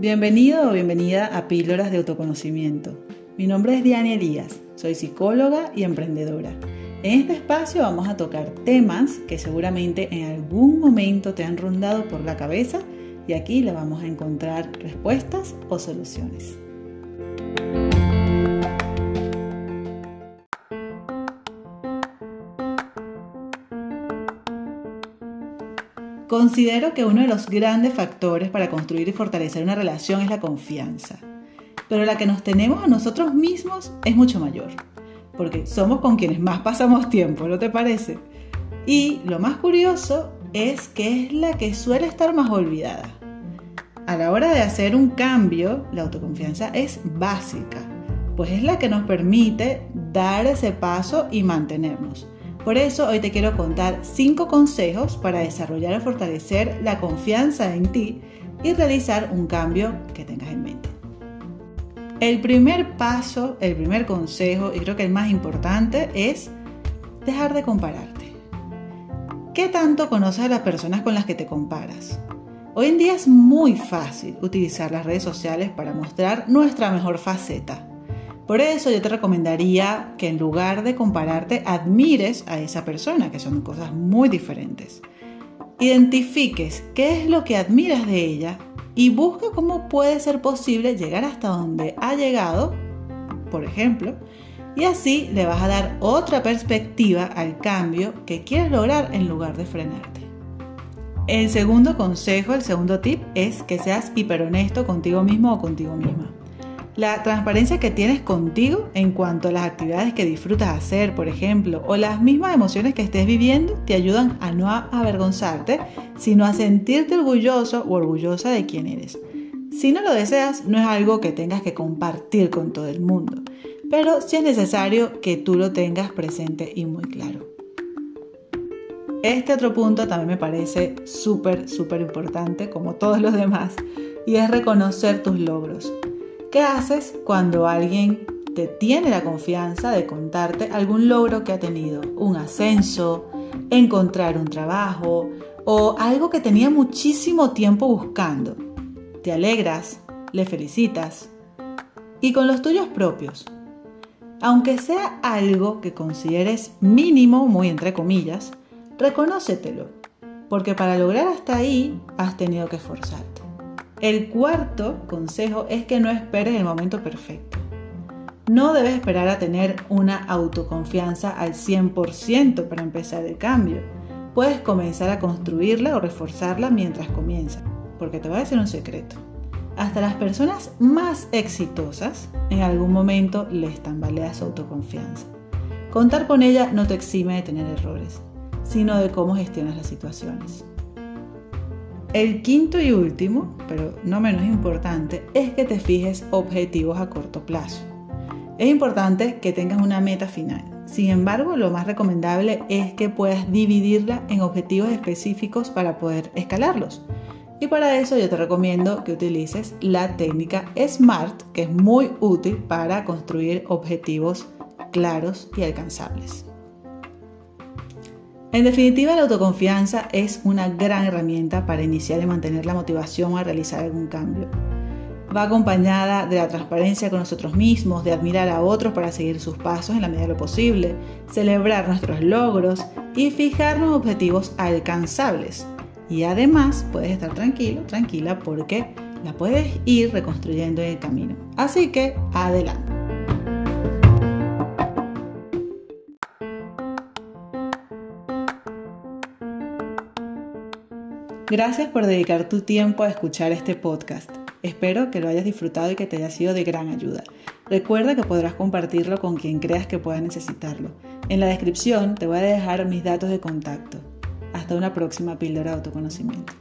Bienvenido o bienvenida a Píldoras de Autoconocimiento. Mi nombre es Diana Elías, soy psicóloga y emprendedora. En este espacio vamos a tocar temas que seguramente en algún momento te han rondado por la cabeza y aquí le vamos a encontrar respuestas o soluciones. Considero que uno de los grandes factores para construir y fortalecer una relación es la confianza, pero la que nos tenemos a nosotros mismos es mucho mayor, porque somos con quienes más pasamos tiempo, ¿no te parece? Y lo más curioso es que es la que suele estar más olvidada. A la hora de hacer un cambio, la autoconfianza es básica, pues es la que nos permite dar ese paso y mantenernos. Por eso hoy te quiero contar 5 consejos para desarrollar y fortalecer la confianza en ti y realizar un cambio que tengas en mente. El primer paso, el primer consejo y creo que el más importante es dejar de compararte. ¿Qué tanto conoces a las personas con las que te comparas? Hoy en día es muy fácil utilizar las redes sociales para mostrar nuestra mejor faceta por eso yo te recomendaría que en lugar de compararte, admires a esa persona, que son cosas muy diferentes. Identifiques qué es lo que admiras de ella y busca cómo puede ser posible llegar hasta donde ha llegado, por ejemplo, y así le vas a dar otra perspectiva al cambio que quieres lograr en lugar de frenarte. El segundo consejo, el segundo tip es que seas hiperhonesto contigo mismo o contigo misma. La transparencia que tienes contigo en cuanto a las actividades que disfrutas hacer, por ejemplo, o las mismas emociones que estés viviendo, te ayudan a no avergonzarte, sino a sentirte orgulloso o orgullosa de quién eres. Si no lo deseas, no es algo que tengas que compartir con todo el mundo, pero sí es necesario que tú lo tengas presente y muy claro. Este otro punto también me parece súper, súper importante, como todos los demás, y es reconocer tus logros. ¿Qué haces cuando alguien te tiene la confianza de contarte algún logro que ha tenido? Un ascenso, encontrar un trabajo o algo que tenía muchísimo tiempo buscando. Te alegras, le felicitas. Y con los tuyos propios. Aunque sea algo que consideres mínimo, muy entre comillas, reconócetelo, porque para lograr hasta ahí has tenido que esforzarte. El cuarto consejo es que no esperes el momento perfecto. No debes esperar a tener una autoconfianza al 100% para empezar el cambio. Puedes comenzar a construirla o reforzarla mientras comienza, porque te voy a decir un secreto. Hasta las personas más exitosas en algún momento les tambalea su autoconfianza. Contar con ella no te exime de tener errores, sino de cómo gestionas las situaciones. El quinto y último, pero no menos importante, es que te fijes objetivos a corto plazo. Es importante que tengas una meta final. Sin embargo, lo más recomendable es que puedas dividirla en objetivos específicos para poder escalarlos. Y para eso yo te recomiendo que utilices la técnica SMART, que es muy útil para construir objetivos claros y alcanzables. En definitiva, la autoconfianza es una gran herramienta para iniciar y mantener la motivación a realizar algún cambio. Va acompañada de la transparencia con nosotros mismos, de admirar a otros para seguir sus pasos en la medida de lo posible, celebrar nuestros logros y fijarnos objetivos alcanzables. Y además puedes estar tranquilo, tranquila, porque la puedes ir reconstruyendo en el camino. Así que adelante. Gracias por dedicar tu tiempo a escuchar este podcast. Espero que lo hayas disfrutado y que te haya sido de gran ayuda. Recuerda que podrás compartirlo con quien creas que pueda necesitarlo. En la descripción te voy a dejar mis datos de contacto. Hasta una próxima píldora de autoconocimiento.